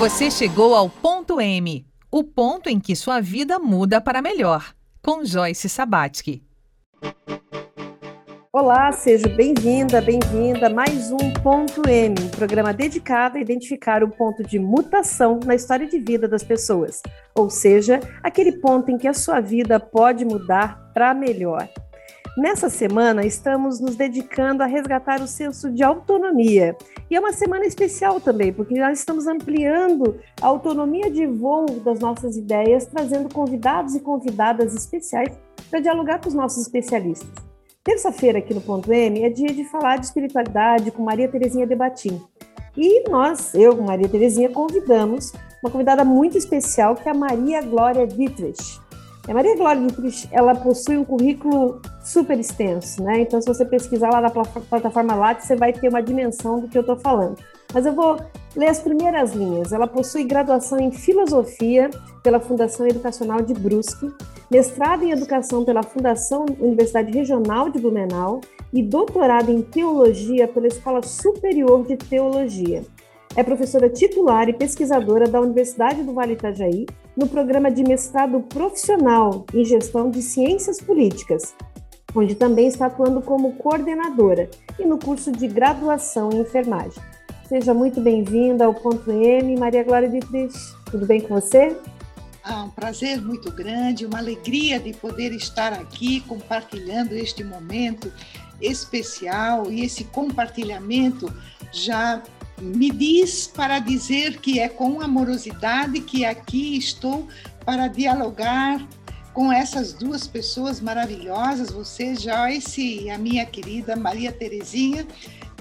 Você chegou ao ponto M, o ponto em que sua vida muda para melhor, com Joyce Sabatsky. Olá, seja bem-vinda, bem-vinda a mais um Ponto M, um programa dedicado a identificar o ponto de mutação na história de vida das pessoas, ou seja, aquele ponto em que a sua vida pode mudar para melhor. Nessa semana, estamos nos dedicando a resgatar o senso de autonomia. E é uma semana especial também, porque nós estamos ampliando a autonomia de voo das nossas ideias, trazendo convidados e convidadas especiais para dialogar com os nossos especialistas. Terça-feira, aqui no Ponto M, é dia de falar de espiritualidade com Maria Terezinha Debatim. E nós, eu, Maria Terezinha, convidamos uma convidada muito especial, que é a Maria Glória Dietrich. A Maria Glória Dietrich, ela possui um currículo super extenso, né? Então, se você pesquisar lá na plataforma Lattes, você vai ter uma dimensão do que eu estou falando. Mas eu vou ler as primeiras linhas. Ela possui graduação em Filosofia pela Fundação Educacional de Brusque, mestrado em Educação pela Fundação Universidade Regional de Blumenau e doutorado em Teologia pela Escola Superior de Teologia. É professora titular e pesquisadora da Universidade do Vale Itajaí no programa de mestrado profissional em gestão de ciências políticas, onde também está atuando como coordenadora, e no curso de graduação em enfermagem. Seja muito bem-vinda ao Ponto M, Maria Glória Dietrich. Tudo bem com você? Ah, um prazer muito grande, uma alegria de poder estar aqui compartilhando este momento especial e esse compartilhamento já me diz para dizer que é com amorosidade que aqui estou para dialogar com essas duas pessoas maravilhosas, você, Joyce, e a minha querida Maria Terezinha,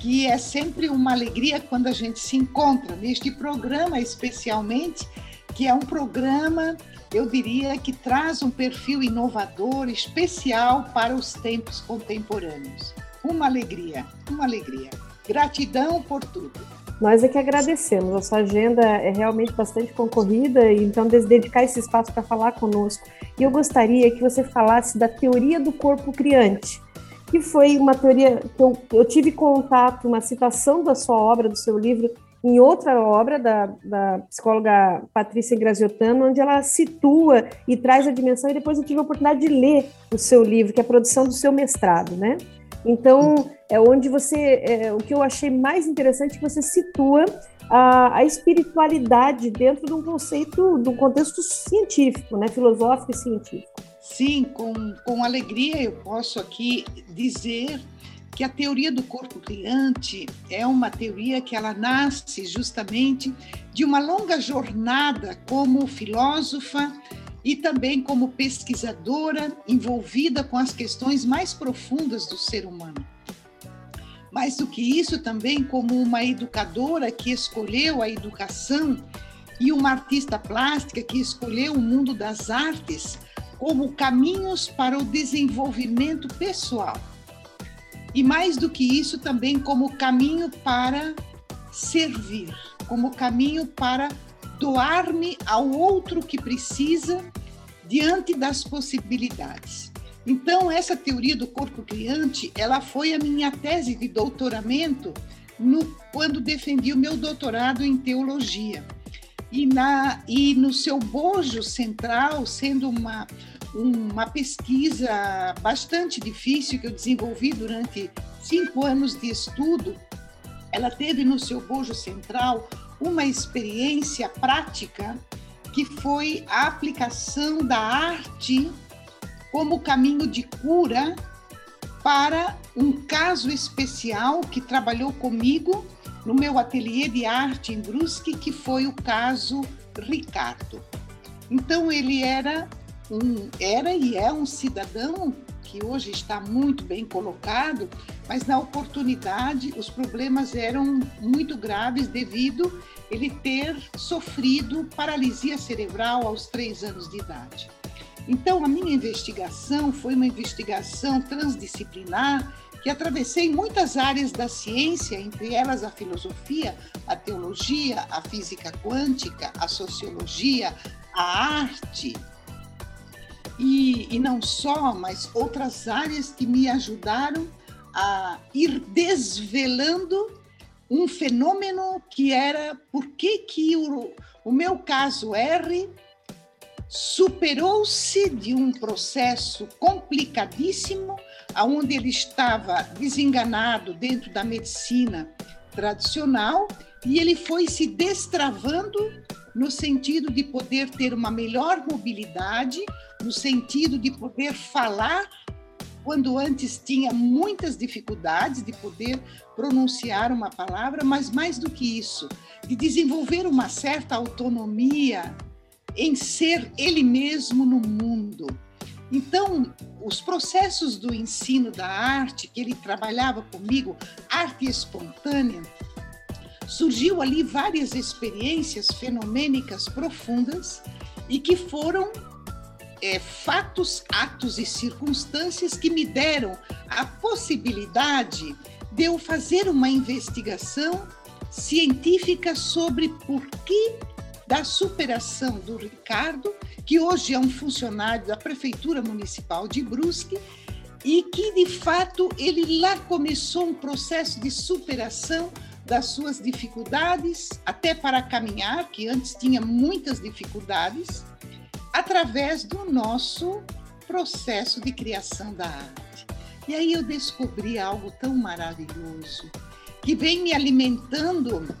que é sempre uma alegria quando a gente se encontra neste programa, especialmente, que é um programa, eu diria, que traz um perfil inovador, especial para os tempos contemporâneos. Uma alegria, uma alegria. Gratidão por tudo. Nós é que agradecemos. A sua agenda é realmente bastante concorrida, então dedicar esse espaço para falar conosco. E eu gostaria que você falasse da teoria do corpo criante, que foi uma teoria que eu, eu tive contato, uma citação da sua obra, do seu livro, em outra obra da, da psicóloga Patrícia Graziottano, onde ela situa e traz a dimensão, e depois eu tive a oportunidade de ler o seu livro, que é a produção do seu mestrado, né? Então, é onde você. É, o que eu achei mais interessante é que você situa a, a, espiritualidade dentro de um conceito, de um contexto científico, né? filosófico e científico. Sim, com, com alegria eu posso aqui dizer que a teoria do corpo criante é uma teoria que ela nasce justamente de uma longa jornada como filósofa e também como pesquisadora envolvida com as questões mais profundas do ser humano. Mais do que isso, também como uma educadora que escolheu a educação e uma artista plástica que escolheu o mundo das artes como caminhos para o desenvolvimento pessoal. E mais do que isso, também como caminho para servir, como caminho para doar-me ao outro que precisa diante das possibilidades. Então, essa teoria do corpo criante, ela foi a minha tese de doutoramento no, quando defendi o meu doutorado em teologia. E, na, e no seu bojo central, sendo uma, uma pesquisa bastante difícil que eu desenvolvi durante cinco anos de estudo, ela teve no seu bojo central uma experiência prática que foi a aplicação da arte como caminho de cura para um caso especial que trabalhou comigo no meu ateliê de arte em Brusque, que foi o caso Ricardo. Então ele era um era e é um cidadão que hoje está muito bem colocado, mas na oportunidade os problemas eram muito graves devido ele ter sofrido paralisia cerebral aos três anos de idade. Então, a minha investigação foi uma investigação transdisciplinar que atravessei muitas áreas da ciência, entre elas a filosofia, a teologia, a física quântica, a sociologia, a arte. E, e não só, mas outras áreas que me ajudaram a ir desvelando um fenômeno que era por que, que o, o meu caso R superou-se de um processo complicadíssimo, aonde ele estava desenganado dentro da medicina tradicional e ele foi se destravando no sentido de poder ter uma melhor mobilidade, no sentido de poder falar quando antes tinha muitas dificuldades de poder pronunciar uma palavra, mas mais do que isso, de desenvolver uma certa autonomia em ser ele mesmo no mundo. Então, os processos do ensino da arte, que ele trabalhava comigo, arte espontânea, surgiu ali várias experiências fenomênicas profundas e que foram é, fatos, atos e circunstâncias que me deram a possibilidade de eu fazer uma investigação científica sobre por que da superação do Ricardo, que hoje é um funcionário da Prefeitura Municipal de Brusque, e que, de fato, ele lá começou um processo de superação das suas dificuldades, até para caminhar, que antes tinha muitas dificuldades, através do nosso processo de criação da arte. E aí eu descobri algo tão maravilhoso, que vem me alimentando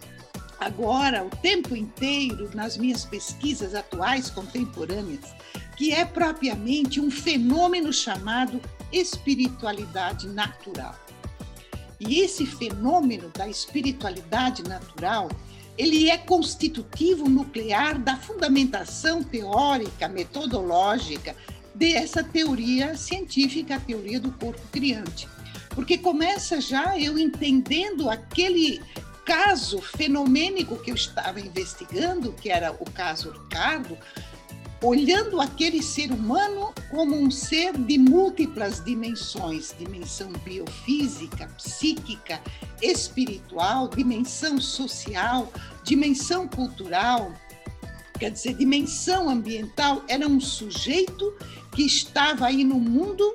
agora, o tempo inteiro, nas minhas pesquisas atuais contemporâneas, que é propriamente um fenômeno chamado espiritualidade natural. E esse fenômeno da espiritualidade natural, ele é constitutivo nuclear da fundamentação teórica, metodológica dessa teoria científica, a teoria do corpo criante. Porque começa já eu entendendo aquele caso fenomênico que eu estava investigando, que era o caso Ricardo, olhando aquele ser humano como um ser de múltiplas dimensões dimensão biofísica, psíquica, espiritual, dimensão social, dimensão cultural, quer dizer, dimensão ambiental. Era um sujeito que estava aí no mundo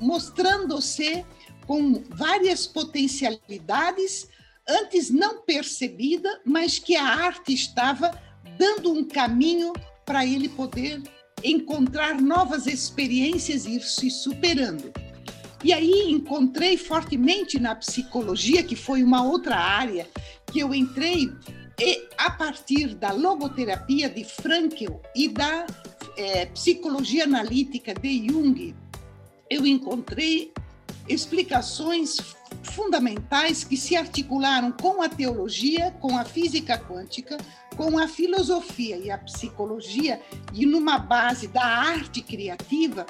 mostrando-se com várias potencialidades antes não percebida, mas que a arte estava dando um caminho para ele poder encontrar novas experiências e ir se superando. E aí encontrei fortemente na psicologia, que foi uma outra área que eu entrei, e a partir da logoterapia de Frankel e da é, psicologia analítica de Jung, eu encontrei explicações fundamentais que se articularam com a teologia, com a física quântica, com a filosofia e a psicologia, e numa base da arte criativa,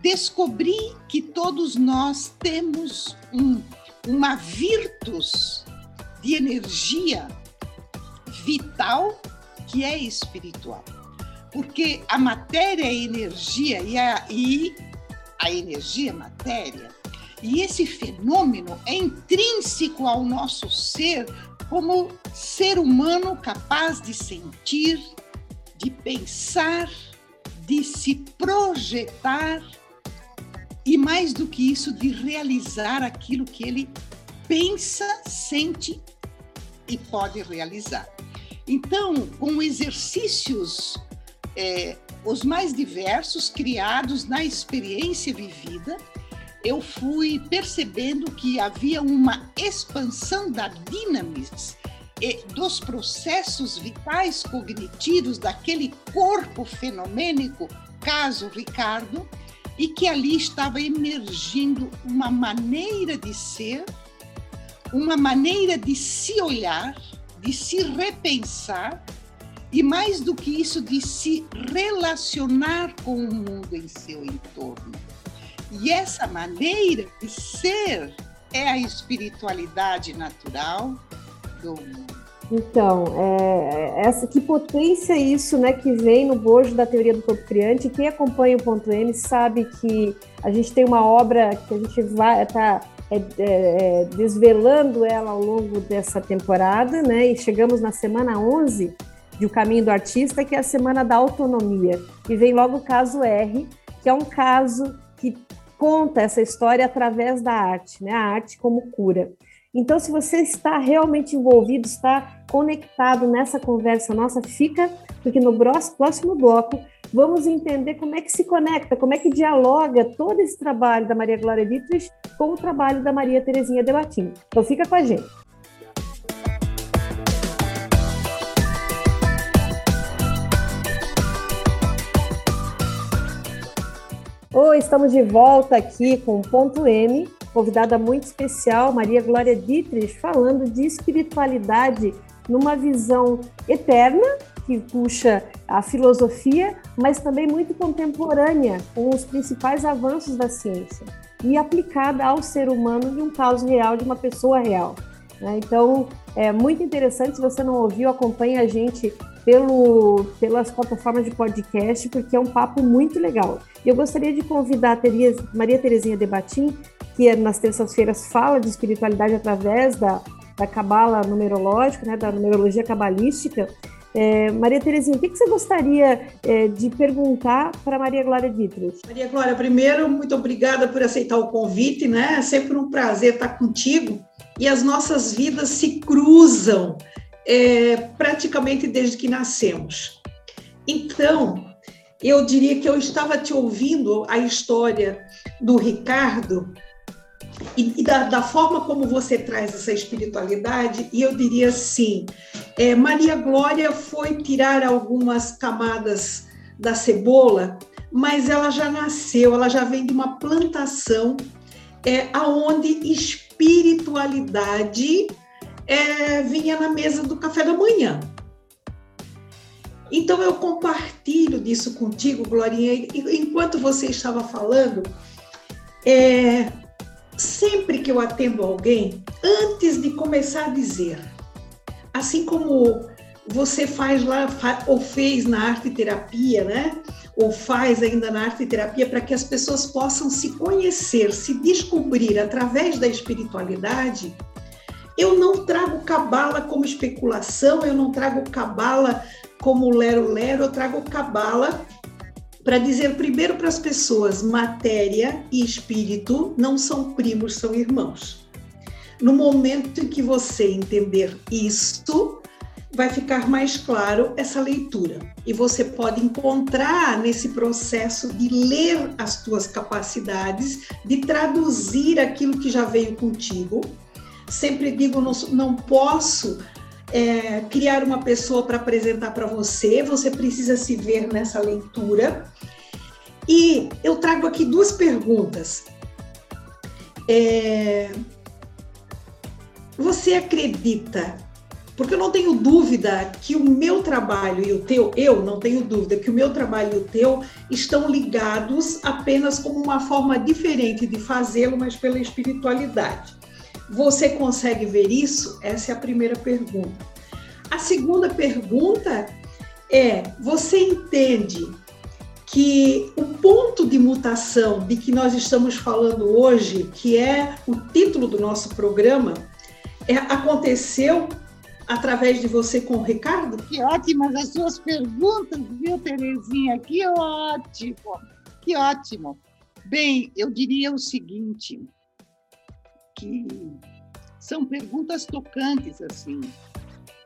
descobri que todos nós temos um, uma virtus de energia vital que é espiritual. Porque a matéria é energia e a, e a energia matéria e esse fenômeno é intrínseco ao nosso ser como ser humano capaz de sentir, de pensar, de se projetar e mais do que isso, de realizar aquilo que ele pensa, sente e pode realizar. Então, com exercícios é, os mais diversos, criados na experiência vivida, eu fui percebendo que havia uma expansão da dinamis e dos processos vitais cognitivos daquele corpo fenomênico, caso Ricardo, e que ali estava emergindo uma maneira de ser, uma maneira de se olhar, de se repensar e mais do que isso, de se relacionar com o mundo em seu entorno. E essa maneira de ser é a espiritualidade natural do mundo. Então, é, essa que potência é isso, né, que vem no bojo da teoria do corpo criante. Quem acompanha o ponto M sabe que a gente tem uma obra que a gente vai tá é, é, é, desvelando ela ao longo dessa temporada, né? E chegamos na semana 11 de O Caminho do Artista, que é a semana da autonomia. E vem logo o caso R, que é um caso conta essa história através da arte, né? A arte como cura. Então, se você está realmente envolvido, está conectado nessa conversa nossa, fica, porque no próximo bloco vamos entender como é que se conecta, como é que dialoga todo esse trabalho da Maria Glória Dietrich com o trabalho da Maria Terezinha Debatim. Então, fica com a gente. Oi, estamos de volta aqui com o Ponto M, convidada muito especial, Maria Glória Dietrich, falando de espiritualidade numa visão eterna, que puxa a filosofia, mas também muito contemporânea, com os principais avanços da ciência, e aplicada ao ser humano em um caso real de uma pessoa real. Né? Então, é muito interessante. Se você não ouviu, acompanhe a gente pelo, pelas plataformas de podcast, porque é um papo muito legal. E eu gostaria de convidar a Tereza, Maria Terezinha Debatim, que é, nas terças-feiras fala de espiritualidade através da, da cabala numerológica, né, da numerologia cabalística. É, Maria Terezinha, o que, que você gostaria é, de perguntar para Maria Glória Dietrich? Maria Glória, primeiro, muito obrigada por aceitar o convite, né? É sempre um prazer estar contigo e as nossas vidas se cruzam é, praticamente desde que nascemos. Então, eu diria que eu estava te ouvindo a história do Ricardo e, e da, da, forma como você traz essa espiritualidade, e eu diria assim: é, Maria Glória foi tirar algumas camadas da cebola, mas ela já nasceu, ela já vem de uma plantação é, aonde espiritualidade é, vinha na mesa do café da manhã. Então eu compartilho disso contigo, Glorinha. Enquanto você estava falando, é, sempre que eu atendo alguém, antes de começar a dizer, assim como você faz lá ou fez na arte terapia, né? Ou faz ainda na arte terapia para que as pessoas possam se conhecer, se descobrir através da espiritualidade. Eu não trago cabala como especulação, eu não trago cabala como lero-lero, eu trago cabala para dizer primeiro para as pessoas: matéria e espírito não são primos, são irmãos. No momento em que você entender isso, vai ficar mais claro essa leitura. E você pode encontrar nesse processo de ler as tuas capacidades, de traduzir aquilo que já veio contigo. Sempre digo, não, não posso é, criar uma pessoa para apresentar para você, você precisa se ver nessa leitura. E eu trago aqui duas perguntas. É, você acredita? Porque eu não tenho dúvida que o meu trabalho e o teu, eu não tenho dúvida que o meu trabalho e o teu estão ligados apenas como uma forma diferente de fazê-lo, mas pela espiritualidade. Você consegue ver isso? Essa é a primeira pergunta. A segunda pergunta é: você entende que o ponto de mutação de que nós estamos falando hoje, que é o título do nosso programa, é, aconteceu através de você com o Ricardo? Que ótimas as suas perguntas, viu, Terezinha? Que ótimo, que ótimo. Bem, eu diria o seguinte, que são perguntas tocantes assim.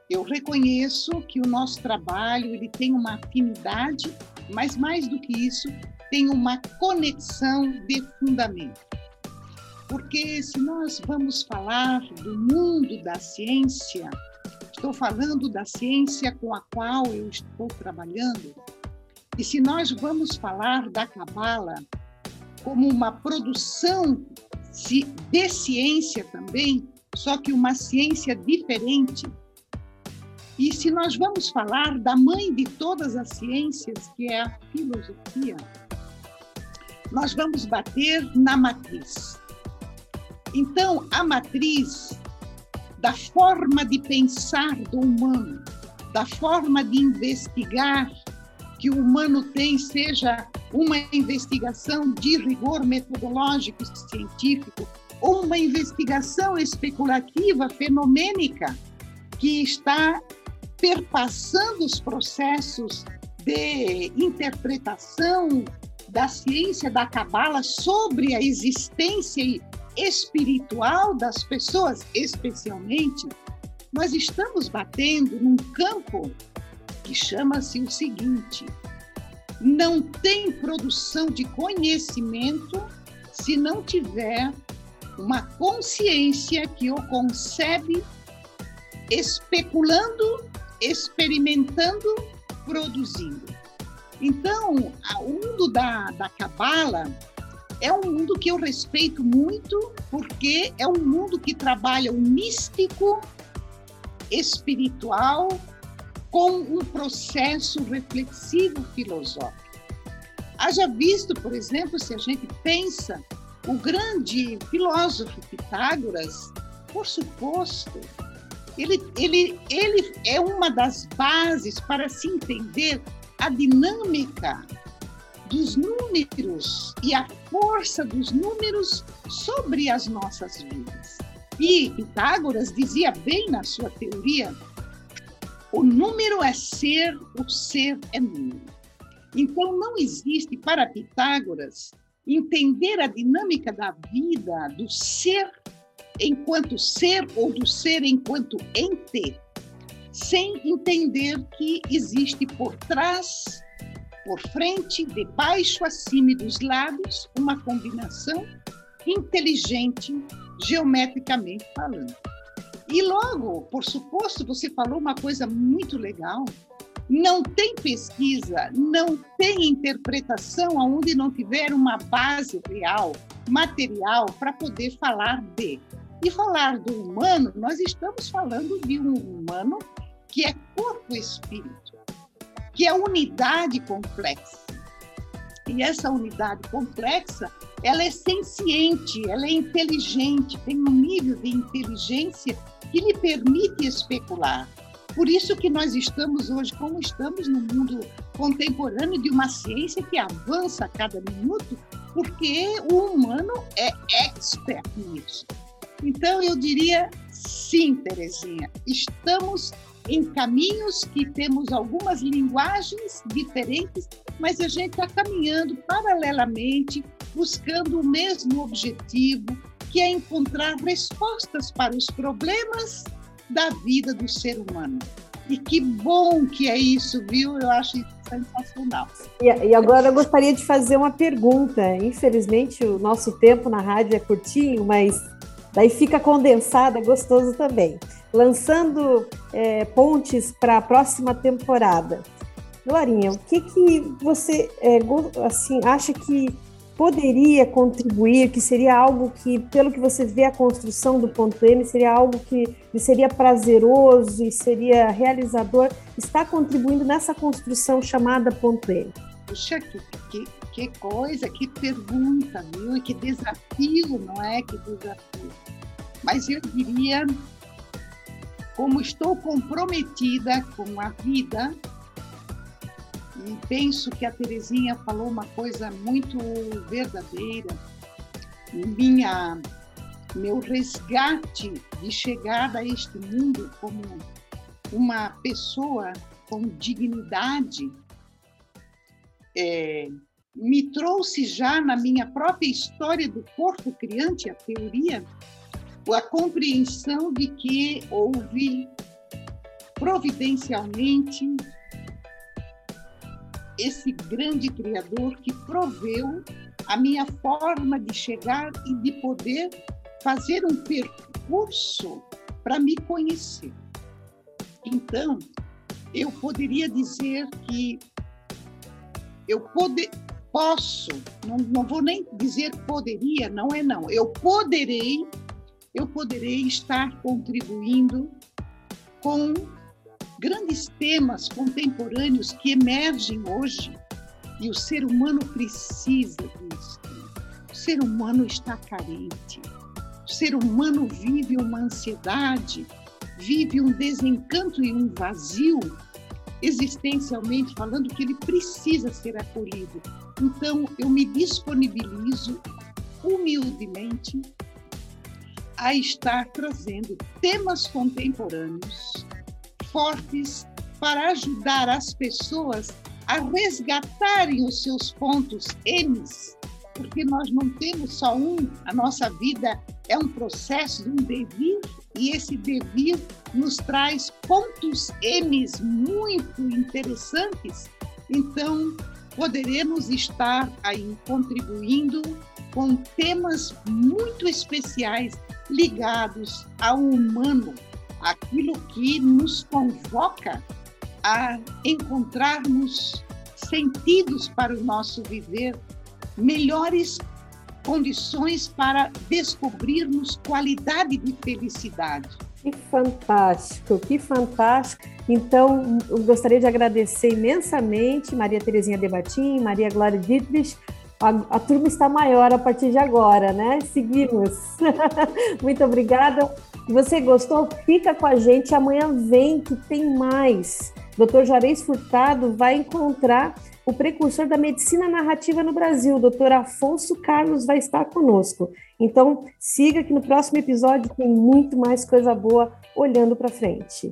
Eu reconheço que o nosso trabalho ele tem uma afinidade, mas mais do que isso, tem uma conexão de fundamento. Porque se nós vamos falar do mundo da ciência, estou falando da ciência com a qual eu estou trabalhando, e se nós vamos falar da Cabala como uma produção de ciência também, só que uma ciência diferente. E se nós vamos falar da mãe de todas as ciências, que é a filosofia, nós vamos bater na matriz. Então, a matriz da forma de pensar do humano, da forma de investigar que o humano tem, seja uma investigação de rigor metodológico científico, ou uma investigação especulativa, fenomênica, que está perpassando os processos de interpretação da ciência da Cabala sobre a existência espiritual das pessoas, especialmente, nós estamos batendo num campo que chama-se o seguinte: não tem produção de conhecimento se não tiver uma consciência que o concebe especulando, experimentando, produzindo. Então, o mundo da, da é um mundo que eu respeito muito, porque é um mundo que trabalha o místico, espiritual, com um processo reflexivo filosófico. Haja visto, por exemplo, se a gente pensa, o grande filósofo Pitágoras, por suposto, ele, ele, ele é uma das bases para se entender a dinâmica dos números e a força dos números sobre as nossas vidas. E Pitágoras dizia bem na sua teoria: o número é ser, o ser é número. Então, não existe para Pitágoras entender a dinâmica da vida, do ser enquanto ser ou do ser enquanto ente, sem entender que existe por trás, por frente, de baixo, acima e dos lados, uma combinação inteligente, geometricamente falando. E logo, por suposto, você falou uma coisa muito legal. Não tem pesquisa, não tem interpretação aonde não tiver uma base real, material, para poder falar de. E falar do humano, nós estamos falando de um humano que é corpo espírito, que é unidade complexa. E essa unidade complexa, ela é senciente, ela é inteligente, tem um nível de inteligência que lhe permite especular. Por isso que nós estamos hoje como estamos no mundo contemporâneo de uma ciência que avança a cada minuto, porque o humano é expert nisso. Então eu diria sim, Terezinha, estamos em caminhos que temos algumas linguagens diferentes, mas a gente está caminhando paralelamente, buscando o mesmo objetivo, que é encontrar respostas para os problemas da vida do ser humano. E que bom que é isso, viu? Eu acho sensacional. E, e, agora eu gostaria de fazer uma pergunta. Infelizmente, o nosso tempo na rádio é curtinho, mas daí fica condensado, é gostoso também lançando é, pontes para a próxima temporada. Glorinha, o que, que você é, assim, acha que poderia contribuir, que seria algo que, pelo que você vê a construção do ponto M, seria algo que seria prazeroso e seria realizador, está contribuindo nessa construção chamada ponto M? Puxa, que, que, que coisa, que pergunta, viu? E que desafio, não é? Que desafio. Mas eu diria como estou comprometida com a vida, e penso que a Terezinha falou uma coisa muito verdadeira, minha meu resgate de chegada a este mundo como uma pessoa com dignidade é, me trouxe já na minha própria história do corpo criante, a teoria, a compreensão de que houve providencialmente esse grande Criador que proveu a minha forma de chegar e de poder fazer um percurso para me conhecer. Então, eu poderia dizer que eu pode, posso, não, não vou nem dizer poderia, não é não, eu poderei eu poderei estar contribuindo com grandes temas contemporâneos que emergem hoje e o ser humano precisa disso. O ser humano está carente. O ser humano vive uma ansiedade, vive um desencanto e um vazio, existencialmente falando, que ele precisa ser acolhido. Então, eu me disponibilizo humildemente a estar trazendo temas contemporâneos fortes para ajudar as pessoas a resgatarem os seus pontos M's, porque nós não temos só um, a nossa vida é um processo um devir, e esse devir nos traz pontos M's muito interessantes. Então, poderemos estar aí contribuindo com temas muito especiais ligados ao humano, aquilo que nos convoca a encontrarmos sentidos para o nosso viver, melhores condições para descobrirmos qualidade de felicidade. Que fantástico, que fantástico. Então, eu gostaria de agradecer imensamente Maria Terezinha Debatim, Maria Glória Dietrich. A, a turma está maior a partir de agora, né? Seguimos. Muito obrigada. Você gostou, fica com a gente. Amanhã vem que tem mais. Dr. Juarez Furtado vai encontrar o precursor da medicina narrativa no Brasil, o Dr. Afonso Carlos, vai estar conosco. Então, siga que no próximo episódio tem muito mais coisa boa olhando para frente.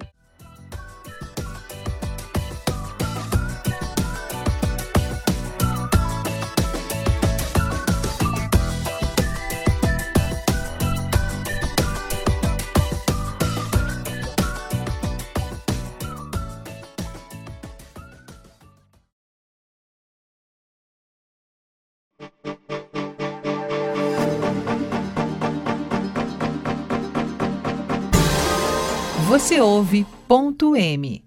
Você ouve ponto M.